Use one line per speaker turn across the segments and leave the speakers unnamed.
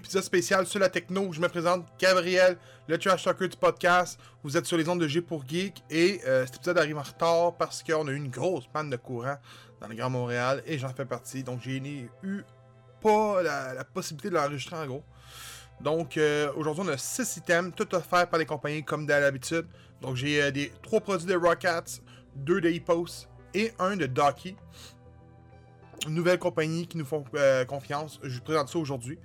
épisode spécial sur la techno. Je me présente Gabriel, le trash talker du podcast. Vous êtes sur les ondes de G pour Geek et euh, cet épisode arrive en retard parce qu'on a eu une grosse panne de courant dans le Grand Montréal et j'en fais partie. Donc j'ai eu pas la, possibilité de l'enregistrer en gros. Donc euh, aujourd'hui on a 6 items, tout offerts par les compagnies comme d'habitude. Donc j'ai euh, des 3 produits de Rockets, 2 de Epos et un de Docky nouvelle compagnie qui nous font confiance. Je vous présente ça aujourd'hui.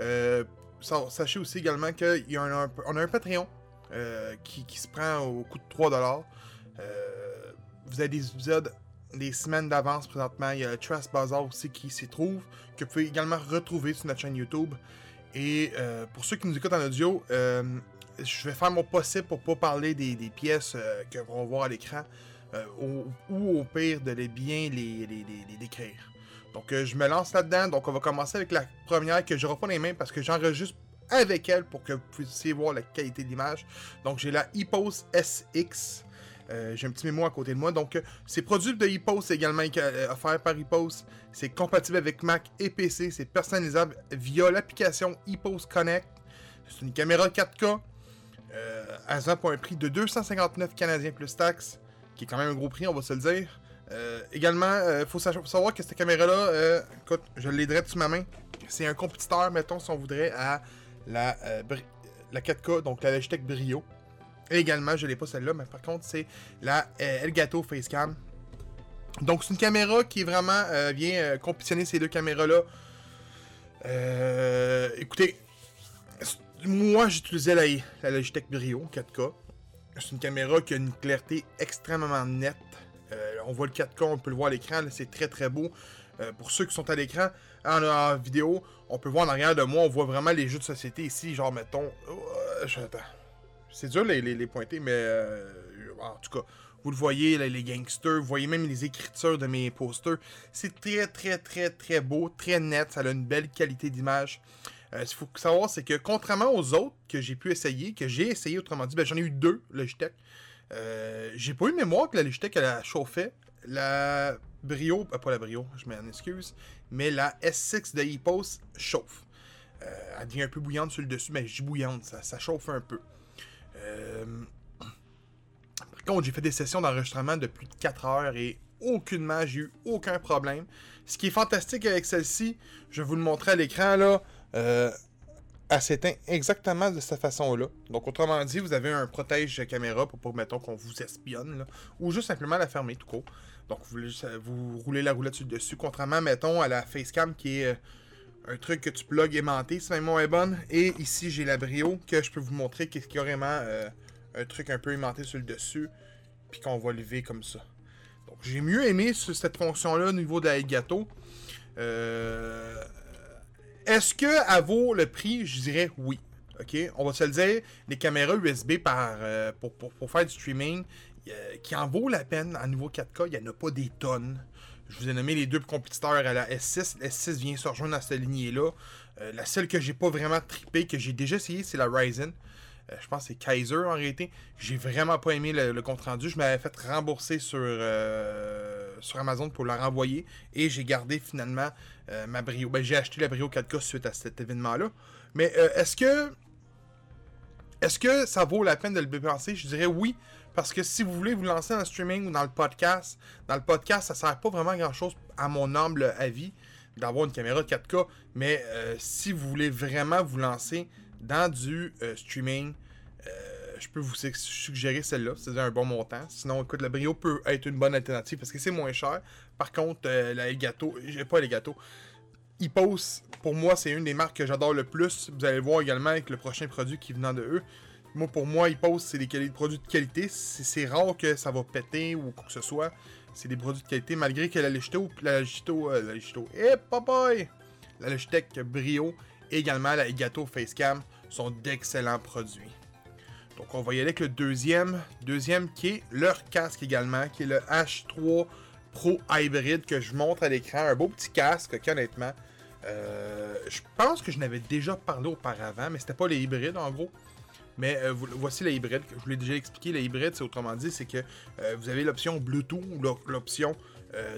Euh, sachez aussi également qu'on a, un, Patreon euh, qui, se prend au coût de 3$. vous avez des épisodes des semaines d'avance présentement. Il y a le Trust Bazaar aussi qui s'y trouve, que vous pouvez également retrouver sur notre chaîne YouTube. Et pour ceux qui nous écoutent en audio, je vais faire mon possible pour pas parler des, pièces que qu'on va voir à l'écran. ou, au pire de les bien les décrire. Donc, euh, je me lance là-dedans. Donc, on va commencer avec la première que je pas les mains parce que j'enregistre avec elle pour que vous puissiez voir la qualité de l'image. Donc, j'ai la EPOS SX. Euh, j'ai un petit mémo à côté de moi. Donc, euh, c'est produit de EPOS également offert par EPOS. C'est compatible avec Mac et PC. C'est personnalisable via l'application EPOS Connect. C'est une caméra 4K à ça pour un prix de 259 Canadiens plus taxes, qui est quand même un gros prix, on va se le dire. Euh, également, il euh, faut, savoir que cette caméra-là, euh, écoute, je l'aiderai dessus ma main. C'est un compétiteur, mettons, si on voudrait, à la, la 4K, donc la Logitech Brio. Également, je l'ai pas celle-là, mais par contre, c'est la Elgato Facecam. Donc, c'est une caméra qui vraiment vient compétitionner ces deux caméras-là. écoutez, moi, j'utilisais la, la Logitech Brio 4K. C'est une caméra qui a une clarté extrêmement nette. Euh, on voit le 4K, on peut le voir à l'écran, c'est très très beau. Euh, pour ceux qui sont à l'écran, en, vidéo, on peut voir en arrière de moi, on voit vraiment les jeux de société ici, genre mettons... Euh, c'est dur les, les, pointer, mais en tout cas, vous le voyez, les gangsters, vous voyez même les écritures de mes posters. C'est très très très très beau, très net, ça a une belle qualité d'image. ce qu'il faut savoir, c'est que contrairement aux autres que j'ai pu essayer, que j'ai essayé autrement dit, ben, j'en ai eu deux Logitech. Euh, j'ai pas eu mémoire que la Logitech elle a chauffé. La Brio, euh, pas la Brio, je m'en excuse, mais la S6 de EPOS chauffe. Euh, elle devient un peu bouillante sur le dessus, mais je dis bouillante, ça, chauffe un peu. Par contre, j'ai fait des sessions d'enregistrement de plus de 4 heures et aucunement, j'ai eu aucun problème. Ce qui est fantastique avec celle-ci, je vais vous le montrer à l'écran là elle s'éteint exactement de cette façon-là. Donc, autrement dit, vous avez un protège caméra pour, pour mettons, qu'on vous espionne, ou juste simplement la fermer tout court. Donc, vous, vous roulez la roulette dessus, contrairement, mettons, à la facecam qui est euh, un truc que tu plugs aimanté, si ma est bonne. Et ici, j'ai la brio que je peux vous montrer qui est carrément euh, un truc un peu aimanté sur le dessus, puis qu'on va lever comme ça. Donc, j'ai mieux aimé cette fonction-là au niveau de la gâteau. Euh, est-ce qu'elle vaut le prix? Je dirais oui. OK? On va se le dire, les caméras USB euh, pour, faire du streaming, qui en vaut la peine en niveau 4K, il n'y en a pas des tonnes. Je vous ai nommé les deux compétiteurs à la S6. La S6 vient se rejoindre dans cette lignée-là. Euh, la seule que j'ai pas vraiment trippé, que j'ai déjà essayé, c'est la Ryzen. Euh, je pense que c'est Kaiser en réalité. J'ai vraiment pas aimé le, compte rendu. Je m'avais fait rembourser sur, euh, sur Amazon pour la renvoyer. Et j'ai gardé finalement euh, ma Brio. Ben, j'ai acheté la Brio 4K suite à cet événement-là. Mais est-ce que. Est-ce que ça vaut la peine de le dépenser? Je dirais oui. Parce que si vous voulez vous lancer dans le streaming ou dans le podcast, dans le podcast, ça sert pas vraiment grand chose à mon humble avis d'avoir une caméra 4K. Mais si vous voulez vraiment vous lancer dans du euh, streaming, euh, je peux vous suggérer celle-là, c'est un bon montant. Sinon, écoute, la Brio peut être une bonne alternative parce que c'est moins cher. Par contre, euh, la Elgato, j'ai pas Elgato. Ipos, pour moi, c'est une des marques que j'adore le plus. Vous allez le voir également avec le prochain produit qui venant de eux. Moi, pour moi, Ipos, c'est des produits de qualité. C'est rare que ça va péter ou quoi que ce soit. C'est des produits de qualité, malgré que la Logitech, la Logito, la Logitech, eh, hey, La Logitech Brio également la Elgato Facecam sont d'excellents produits. Donc on va y aller avec le deuxième, deuxième qui est leur casque également, qui est le H3 Pro Hybrid que je montre à l'écran. Un beau petit casque, honnêtement. Euh, je pense que je n'avais déjà parlé auparavant, mais c'était pas les hybrides en gros. Mais euh, voici les hybrides. Je vous l'ai déjà expliqué. Les hybrides, c'est autrement dit, c'est que euh, vous avez l'option Bluetooth ou l'option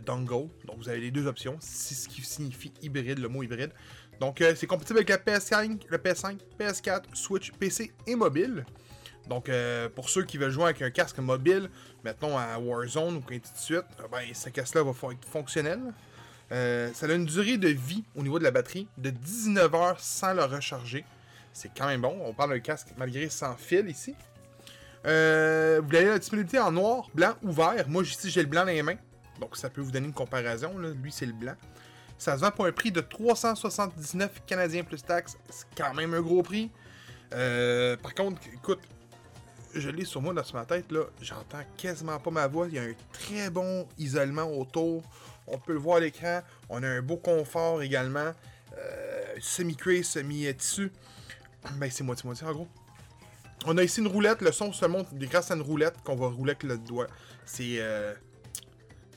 dongle. Donc vous avez les deux options. C'est ce qui signifie hybride, le mot hybride. Donc, c'est compatible avec la PS5, le PS5, PS4, Switch, PC et mobile. Donc, pour ceux qui veulent jouer avec un casque mobile, mettons à Warzone ou ainsi de suite, ben, ce casque-là va être fonctionnel. ça a une durée de vie au niveau de la batterie de 19 heures sans le recharger. C'est quand même bon. On parle d'un casque malgré sans fil ici. Euh, vous avez la disponibilité en noir, blanc ou vert. Moi, ici, j'ai le blanc dans les mains. Donc, ça peut vous donner une comparaison. Lui, c'est le blanc. Ça se vend pour un prix de 379 Canadiens plus taxes. C'est quand même un gros prix. Euh, par contre, écoute, je l'ai sur moi dans ma tête. là. J'entends quasiment pas ma voix. Il y a un très bon isolement autour. On peut le voir à l'écran. On a un beau confort également. Euh, semi-cray, semi-tissu. Ben, c'est moitié-moitié en gros. On a ici une roulette, le son se monte grâce à une roulette qu'on va rouler avec le doigt. C'est euh,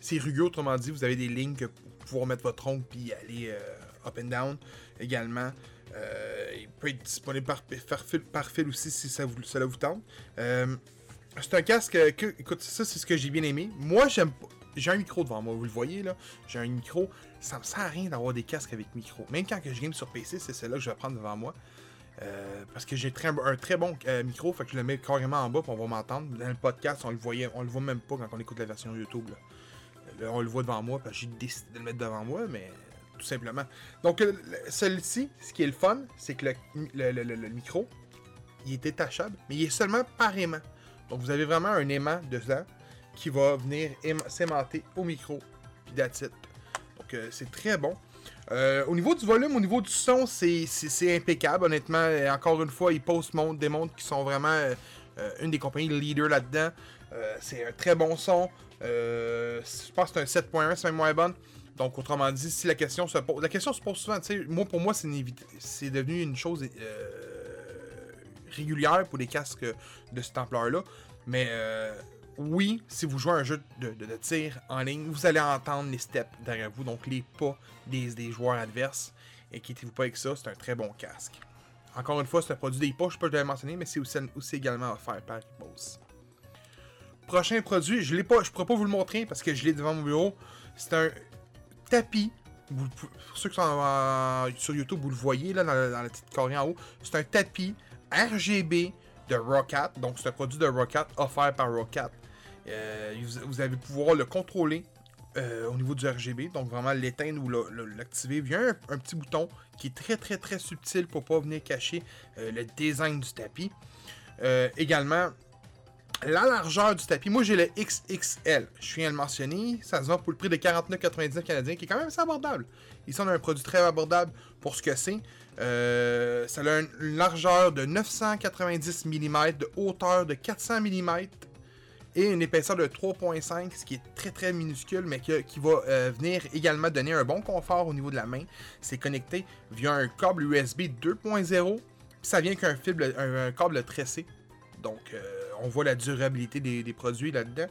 c'est rugueux, autrement dit, vous avez des lignes que pour pouvoir mettre votre ongle puis aller euh, up and down également. Euh, il peut être disponible par, fil, aussi si ça vous, vous tente. c'est un casque que, écoute, ça c'est ce que j'ai bien aimé. Moi, j'aime J'ai un micro devant moi, vous le voyez là. J'ai un micro. Ça me sert à rien d'avoir des casques avec micro. Même quand je game sur PC, c'est celle-là que je vais prendre devant moi. Euh, parce que j'ai un très bon euh, micro, fait que je le mets carrément en bas pour on va m'entendre. Dans le podcast, on le voyait, on le voit même pas quand on écoute la version YouTube. on le voit devant moi parce que j'ai décidé de le mettre devant moi, mais simplement. Donc euh, celui-ci, ce qui est le fun, c'est que le, micro, il est détachable, mais il est seulement par aimant. Donc vous avez vraiment un aimant dedans qui va venir s'aimanter au micro, puis that's Donc c'est très bon. Euh, au niveau du volume, au niveau du son, c'est impeccable, honnêtement. encore une fois, ils postent des montres qui sont vraiment euh, euh, une des compagnies leaders là-dedans. c'est un très bon son. je pense que c'est un 7.1, c'est même moins bonne. Donc, autrement dit, si la question se pose. La question se pose souvent, tu sais, moi, pour moi, c'est devenu une chose régulière pour les casques de cette ampleur-là. Mais oui, si vous jouez un jeu de, tir en ligne, vous allez entendre les steps derrière vous, donc les pas des, joueurs adverses. Inquiétez-vous pas avec ça, c'est un très bon casque. Encore une fois, c'est un produit des poches, je peux le mentionner, mais c'est aussi, également offert par Bose. Prochain produit, je ne pourrais pas vous le montrer parce que je l'ai devant mon bureau. C'est un tapis. pour ceux qui sont sur YouTube, vous le voyez là, dans, la petite carré en haut. C'est un tapis RGB de Roccat. Donc, c'est un produit de Roccat offert par Roccat. Euh, vous, allez pouvoir le contrôler euh, au niveau du RGB, donc vraiment l'éteindre ou l'activer via un, petit bouton qui est très très très subtil pour pas venir cacher euh, le design du tapis. également, la largeur du tapis, moi j'ai le XXL, je viens de le mentionner, ça se vend pour le prix de 49,99 canadiens, qui est quand même assez abordable. Ici on a un produit très abordable pour ce que c'est. ça a une largeur de 990 mm, de hauteur de 400 mm et une épaisseur de 3.5, ce qui est très très minuscule, mais qui, va euh, venir également donner un bon confort au niveau de la main. C'est connecté via un câble USB 2.0, ça vient qu'un un, câble tressé. Donc, euh, on voit la durabilité des, produits là-dedans.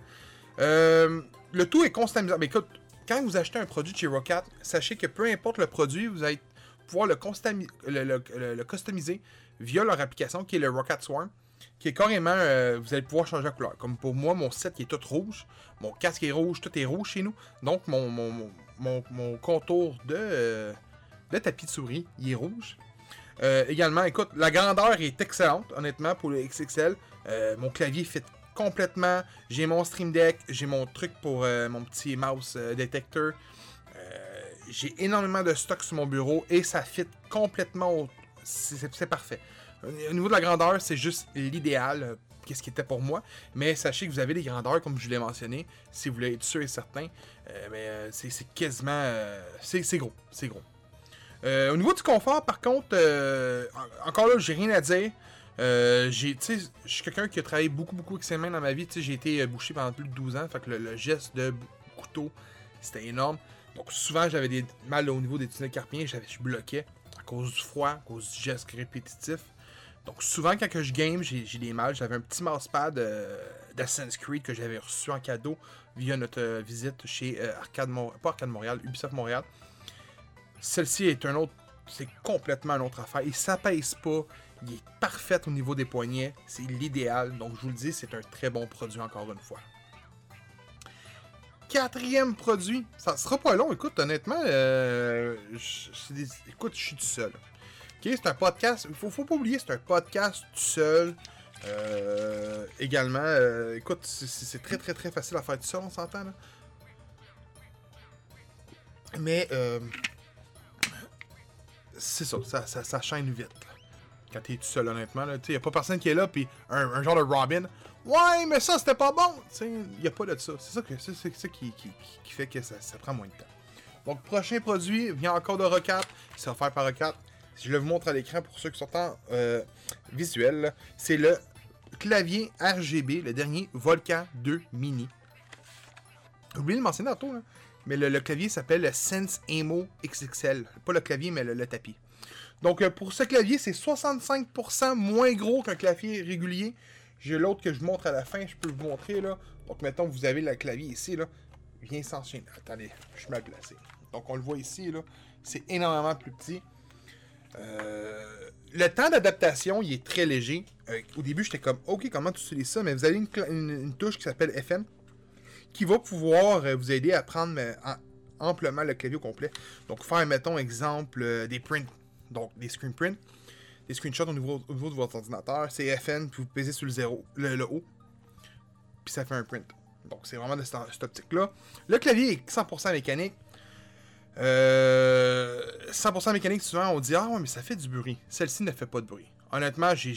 Euh, le tout est customisable. Mais écoute, quand vous achetez un produit chez Roccat, sachez que peu importe le produit, vous allez pouvoir le, customiser via leur application qui est le Roccat Swarm qui est carrément, euh, vous allez pouvoir changer la couleur. Comme pour moi, mon set qui est tout rouge, mon casque est rouge, tout est rouge chez nous. Donc mon, mon, contour de, euh, de tapis de souris, il est rouge. Euh, également, écoute, la grandeur est excellente, honnêtement, pour le XXL. mon clavier fit complètement. J'ai mon Stream Deck, j'ai mon truc pour mon petit mouse détecteur. j'ai énormément de stock sur mon bureau et ça fit complètement. C'est parfait. Au niveau de la grandeur, c'est juste l'idéal, euh, qu'est-ce qui était pour moi. Mais sachez que vous avez des grandeurs, comme je l'ai mentionné, si vous voulez être sûr et certain. Euh, mais euh, c'est quasiment. c'est gros. C'est gros. Au niveau du confort, par contre, encore là, j'ai rien à dire. j'ai, je suis quelqu'un qui a travaillé beaucoup, beaucoup avec ses mains dans ma vie. J'ai été bouché pendant plus de 12 ans. Fait que le, geste de couteau, c'était énorme. Donc souvent, j'avais des mal au niveau des tunnels carpiens. Je bloquais à cause du froid, à cause du geste répétitif. Donc souvent quand je game, j'ai des mal. J'avais un petit mousepad euh, d'Assassin's Creed que j'avais reçu en cadeau via notre euh, visite chez euh, Arcade pas Arcade Montréal, Ubisoft Montréal. Celle-ci est un autre, c'est complètement une autre affaire. Il s'apaise pas, il est parfait au niveau des poignets, c'est l'idéal. Donc je vous le dis, c'est un très bon produit encore une fois. quatrième produit. Ça sera pas long, écoute, honnêtement. euh, je- écoute, je suis tout seul. C'est un podcast. Faut, faut pas oublier, c'est un podcast tout seul. Euh, également, euh, écoute, c'est- très très très facile à faire tout seul, on s'entend. Mais euh, c'est ça, ça, ça, ça chaîne vite. Quand t'es tout seul, honnêtement. Il n'y a pas personne qui est là, puis un, genre de Robin. Ouais, mais ça, c'était pas bon. Il n'y a pas de ça. C'est ça, que, c'est, qui, qui, fait que ça, prend moins de temps. Donc, prochain produit vient encore de Rocat. C'est offert par Rocat. Je le vous montre à l'écran pour ceux qui sont en euh, visuel, là, c'est le clavier RGB, le dernier Volcan 2 Mini. J'ai oublié de mentionner tantôt, là. Mais le, clavier s'appelle le Sense Emo XXL. Pas le clavier, mais le, tapis. Donc, euh, pour ce clavier, c'est 65% moins gros qu'un clavier régulier. J'ai l'autre que je montre à la fin, je peux vous montrer là. Donc, mettons, vous avez le clavier ici, là. Viens s'enchaîner. Attendez, je suis mal placé. Donc, on le voit ici, là. C'est énormément plus petit. Euh, le temps d'adaptation, il est très léger. Euh, au début, j'étais comme, OK, comment tu utilises ça? Mais vous avez une, une- une touche qui s'appelle FM qui va pouvoir euh, vous aider à prendre en- amplement le clavier au complet. Donc, faire, mettons, exemple, euh, des prints. Donc, des screen prints. Des screenshots au niveau, au niveau de votre ordinateur. C'est FN, puis vous pesez sur le zéro, le, haut. Puis ça fait un print. Donc, c'est vraiment de cette, cette optique-là. Le clavier est 100% mécanique. Euh, 100% mécanique, souvent on dit Ah ouais, mais ça fait du bruit. Celle-ci ne fait pas de bruit. Honnêtement, j'ai.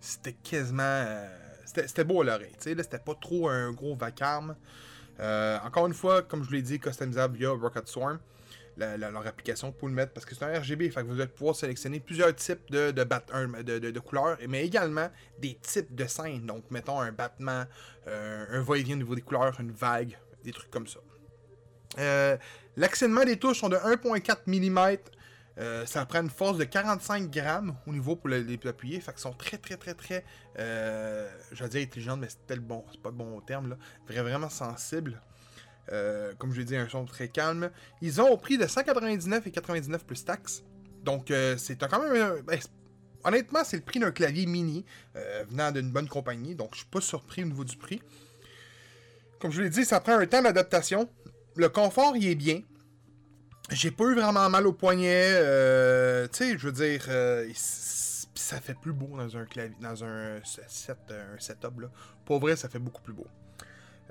C'était quasiment. euh, C'était beau à l'oreille. C'était pas trop un gros vacarme. Euh, encore une fois, comme je vous l'ai dit, customisable via Rocket Swarm. leur application pour le mettre parce que c'est un RGB, fait que vous allez pouvoir sélectionner plusieurs types de, de, couleurs, mais également des types de scènes. Donc, mettons un battement, euh, un va-et-vient au niveau des couleurs, une vague, des trucs comme ça. Euh, des touches sont de 1.4 mm. Euh, ça prend une force de 45 grammes au niveau pour le- les appuyer. Fait qu'ils sont très, très, très, très. Euh, je vais dire intelligentes, mais c'est bon. Pas le bon terme, là. Vra- Vraiment sensible. Euh, comme je l'ai dit, un son très calme. Ils ont au prix de 199 et 99 plus taxes. Donc, euh, c'est quand même. un- ben, honnêtement, c'est le prix d'un clavier mini euh, venant d'une bonne compagnie. Donc, je suis pas surpris au niveau du prix. Comme je l'ai dit, ça prend un temps d'adaptation. Le confort, il est bien. J'ai pas eu vraiment mal au poignet. euh, tu sais, je veux dire, euh, ça fait plus beau dans un clavier, dans un set, un setup là. Pour vrai, ça fait beaucoup plus beau.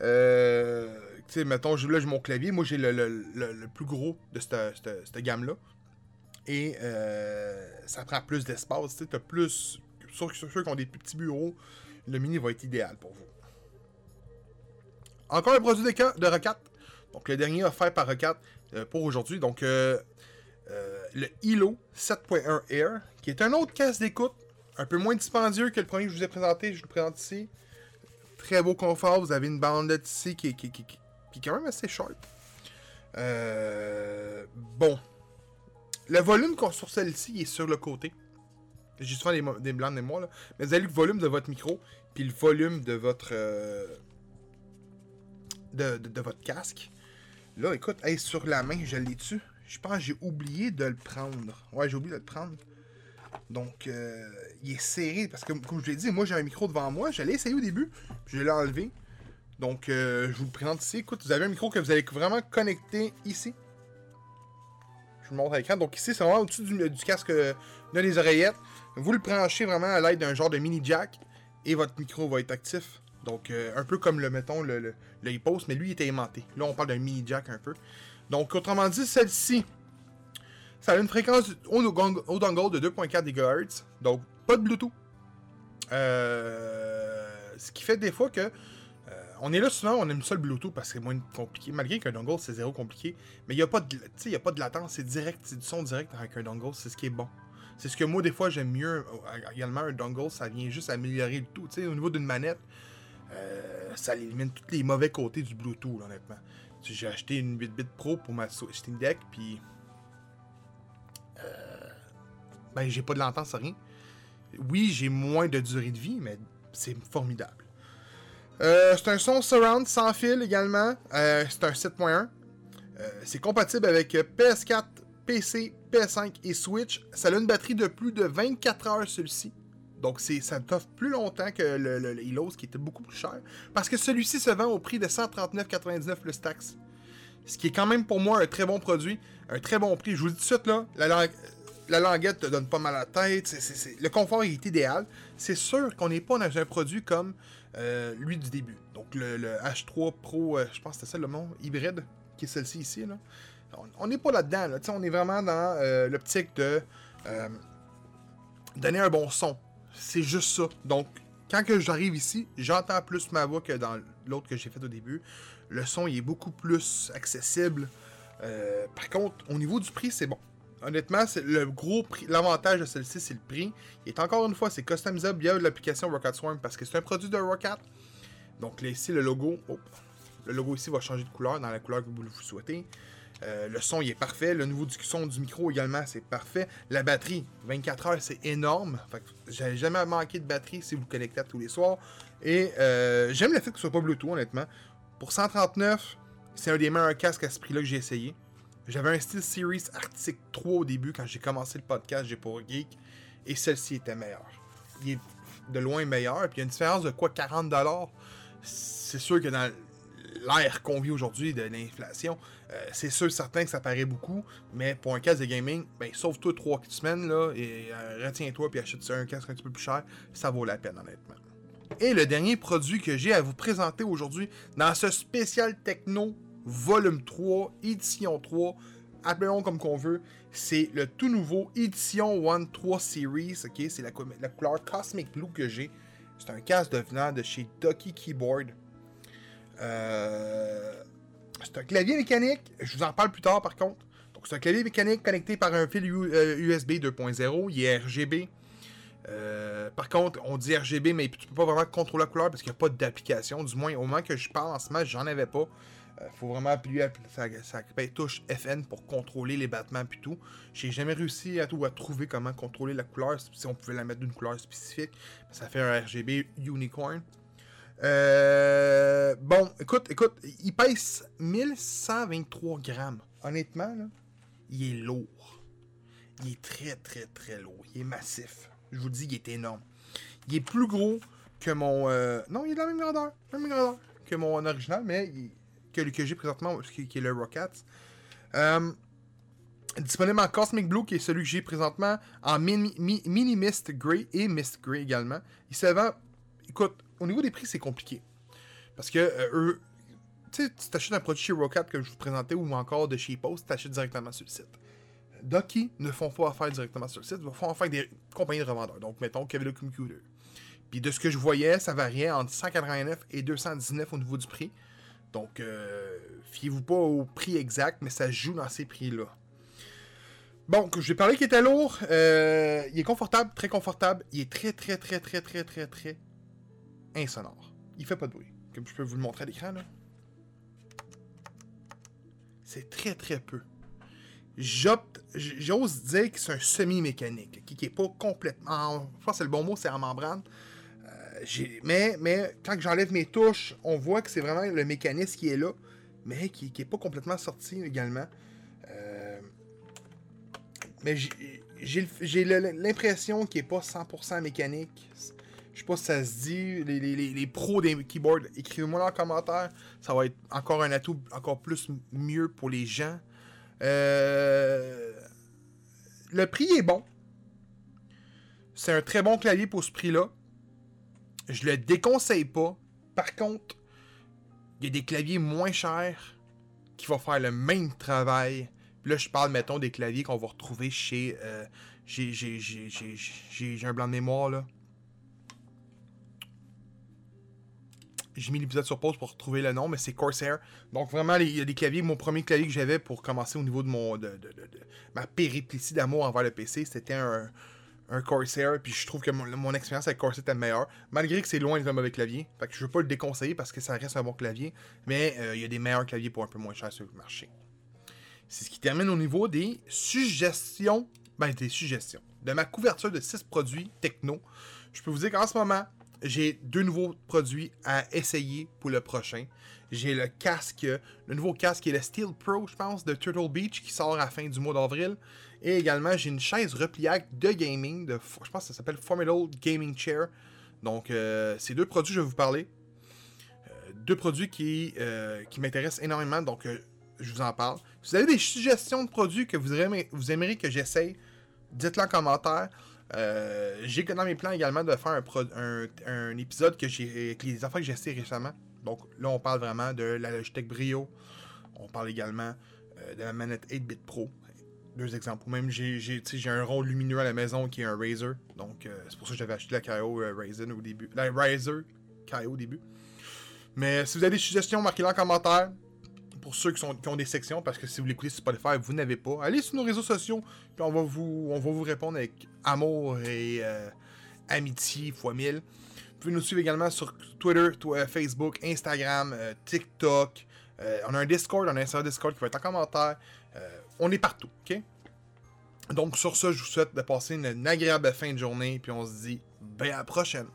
Euh, tu sais, mettons, là j'ai mon clavier. Moi, j'ai le, le- le- plus gros de cette, cette- cette gamme-là. Et euh, ça prend plus d'espace. Tu sais, plus. Sur, ceux qui ont des petits bureaux, le mini va être idéal pour vous. Encore un produit de, de Rocat. Donc, le dernier offert par Rocat euh, pour aujourd'hui. Donc, euh, euh, le Hilo 7.1 Air, qui est un autre casque d'écoute, un peu moins dispendieux que le premier que je vous ai présenté. Je vous le présente ici. Très beau confort. Vous avez une bandelette ici qui est, qui, qui- qui- est quand même assez sharp. Euh, bon. Le volume qu'on sur celle-ci est sur le côté. J'ai souvent des, des blancs de moi, là. Mais vous avez le volume de votre micro, puis le volume de votre. euh, de- de votre casque. Là, écoute, hey, sur la main, je l'ai dessus. Je pense que j'ai oublié de le prendre. Ouais, j'ai oublié de le prendre. Donc, euh, il est serré parce que, comme je l'ai dit, moi j'ai un micro devant moi. Je l'ai essayé au début, puis je l'ai enlevé. Donc, euh, je vous le présente ici. Écoute, vous avez un micro que vous allez vraiment connecter ici. Je vous montre à l'écran. Donc, ici, c'est vraiment au-dessus du, du casque euh, de les oreillettes. Vous le branchez vraiment à l'aide d'un genre de mini jack et votre micro va être actif. Donc, euh, un peu comme le, mettons, le, le, le e-post, mais lui, il était aimanté. Là, on parle d'un mini jack un peu. Donc, autrement dit, celle-ci, ça a une fréquence au, dongle de 2.4 GHz. Donc, pas de Bluetooth. Euh, ce qui fait des fois que euh, on est là souvent, on aime ça le Bluetooth parce que c'est moins compliqué. Malgré qu'un dongle, c'est zéro compliqué. Mais il n'y a, pas de- a pas de latence, c'est direct, c'est du son direct avec un dongle, c'est ce qui est bon. C'est ce que moi, des fois, j'aime mieux. euh, Également, un dongle, ça vient juste améliorer le tout. Tu sais, au niveau d'une manette, euh, ça élimine tous les mauvais côtés du Bluetooth, honnêtement. J'ai acheté une 8-bit Pro pour ma Steam Deck, puis. euh, ben, j'ai pas de latence, rien. Oui, j'ai moins de durée de vie, mais c'est formidable. Euh, c'est un son surround sans fil également. Euh, c'est un 7.1. Euh, c'est compatible avec euh, PS4, PC, PS5 et Switch. Ça a une batterie de plus de 24 heures celui-ci. Donc ça t'offre plus longtemps que le, le, qui était beaucoup plus cher. Parce que celui-ci se vend au prix de 139,99 plus taxe. Ce qui est quand même pour moi un très bon produit, un très bon prix. Je vous dis tout de suite, la, la languette te donne pas mal à la tête. Le confort est idéal. C'est sûr qu'on n'est pas dans un produit comme euh, lui du début. Donc le, H3 Pro, euh, je pense que c'était ça le nom, hybride, qui est celle-ci ici. Là. On n'est pas là-dedans. Là. On est vraiment dans euh, l'optique de donner un bon son. C'est juste ça. Donc, quand j'arrive ici, j'entends plus ma voix que dans l'autre que j'ai fait au début. Le son il est beaucoup plus accessible. par contre, au niveau du prix, c'est bon. Honnêtement, c'est le gros. L'avantage de celle-ci, c'est le prix. Il est encore une fois, c'est customisable via l'application Rocket Swarm parce que c'est un produit de Rocket. Donc là, ici, le logo. le logo ici va changer de couleur dans la couleur que vous souhaitez. Euh, le son, il est parfait. Le niveau du son du micro également, c'est parfait. La batterie, 24 heures, c'est énorme. Fait j'avais jamais manqué de batterie si vous le connectez tous les soirs. Et euh, j'aime le fait que ce soit pas Bluetooth, honnêtement. Pour 139, c'est un des meilleurs casques à ce prix-là que j'ai essayé. J'avais un Steel Series Arctic 3 au début quand j'ai commencé le podcast J'ai pour Geek et celle-ci était meilleure. Il est de loin meilleur. Puis il y a une différence de quoi 40$. C'est sûr que dans l'ère qu'on vit aujourd'hui de l'inflation, euh, c'est sûr certain que ça paraît beaucoup, mais pour un casque de gaming, ben sauve-toi 3 semaines là, et euh, retiens-toi puis achète un casque un petit peu plus cher, ça vaut la peine honnêtement. Et le dernier produit que j'ai à vous présenter aujourd'hui dans ce spécial techno volume 3, édition 3, appelons comme qu'on veut. C'est le tout nouveau édition 1 3 Series, ok? C'est la, couleur Cosmic Blue que j'ai. C'est un casque de venant de chez Ducky Keyboard. Euh, c'est un clavier mécanique, je vous en parle plus tard par contre. Donc c'est un clavier mécanique connecté par un fil USB 2.0, il est RGB. Euh, par contre, on dit RGB, mais tu peux pas vraiment contrôler la couleur parce qu'il n'y a pas d'application. Du moins, au moment que je parle en ce moment, j'en avais pas. Euh, faut vraiment appuyer sa, sa, touche FN pour contrôler les battements puis tout. J'ai jamais réussi à, à trouver comment contrôler la couleur, si on pouvait la mettre d'une couleur spécifique. Ça fait un RGB unicorn. Euh, bon, écoute, écoute, il pèse 1123 grammes. Honnêtement, là, il est lourd. Il est très, très, très lourd. Il est massif. Je vous dis, il est énorme. Il est plus gros que mon... Euh, non, il est de la même grandeur. même grandeur que mon original, mais il que, j'ai présentement, qui, est le Rockets. Euh, disponible en Cosmic Blue, qui est celui que j'ai présentement, en Mini, Mist Grey et Mist Grey également. Il se vend. Écoute, au niveau des prix, c'est compliqué. Parce que euh, eux, tu sais, tu t'achètes un produit chez Rocket que je vous présentais ou encore de chez Post, tu t'achètes directement sur le site. Ducky ne font pas affaire directement sur le site, ils font affaire avec des compagnies de revendeurs. Donc, mettons Kevin Computer. Puis de ce que je voyais, ça variait entre 189 et 219 au niveau du prix. Donc, euh, fiez-vous pas au prix exact, mais ça joue dans ces prix-là. Bon, je vais parler qu'il était lourd. Euh, il est confortable, très confortable. Il est très, très, très, très, très, très, très insonore. Il fait pas de bruit. Comme je peux vous le montrer à l'écran, là. C'est très, très peu. J'ose dire que c'est un semi-mécanique, qui, qui est pas complètement. Je pense le bon mot, c'est en membrane mais, mais quand j'enlève mes touches, on voit que c'est vraiment le mécanisme qui est là, mais qui n'est pas complètement sorti également. Euh, mais j'ai l'impression qu'il n'est pas 100% mécanique. Je sais pas si ça se dit. Les, pros des keyboards, écrivez-moi dans les commentaires. Ça va être encore un atout encore plus mieux pour les gens. Euh, le prix est bon. C'est un très bon clavier pour ce prix-là. Je le déconseille pas. Par contre, il y a des claviers moins chers qui vont faire le même travail. là, je parle, mettons, des claviers qu'on va retrouver chez. Euh, j'ai un blanc de mémoire, là. J'ai mis l'épisode sur pause pour retrouver le nom, mais c'est Corsair. Donc vraiment, il y a des claviers. Mon premier clavier que j'avais pour commencer au niveau de mon de, de, de, ma péripétie d'amour envers le PC, c'était un, un Corsair, puis je trouve que mon, expérience avec Corsair était meilleure, malgré que c'est loin d'être un mauvais clavier. Fait que je veux pas le déconseiller parce que ça reste un bon clavier, mais euh, il y a des meilleurs claviers pour un peu moins cher sur le marché. C'est ce qui termine au niveau des suggestions, ben des suggestions, de ma couverture de 6 produits techno. Je peux vous dire qu'en ce moment, j'ai deux nouveaux produits à essayer pour le prochain. J'ai le casque, le nouveau casque qui est le Steel Pro, je pense, de Turtle Beach, qui sort à la fin du mois d'avril. Et également, j'ai une chaise repliable de gaming, je pense que ça s'appelle Formidable Gaming Chair. Donc, euh, ces deux produits, je vais vous parler. Euh, deux produits qui, euh, qui m'intéressent énormément, donc je vous en parle. Si vous avez des suggestions de produits que vous aimeriez que j'essaye, dites-le en commentaire. J'ai dans mes plans également de faire un, épisode que j'ai avec les affaires que j'ai essayé récemment. Donc là, on parle vraiment de la Logitech Brio. On parle également de la manette 8-bit Pro deux exemples. Même j'ai, un rond lumineux à la maison qui est un Razer. Donc euh, c'est pour ça que j'avais acheté la euh, Razer au début. La Razer KO au début. Mais si vous avez des suggestions, marquez-les en commentaire. Pour ceux qui, ont des sections, parce que si vous l'écoutez sur Spotify, vous n'avez pas. Allez sur nos réseaux sociaux, puis on va vous, répondre avec amour et euh, amitié fois mille. Vous pouvez nous suivre également sur Twitter, Facebook, Instagram, TikTok. on a un Discord, on a un serveur Discord qui va être en commentaire on est partout, ok? Donc sur ça, je vous souhaite de passer une, agréable fin de journée, puis on se dit, ben à la prochaine.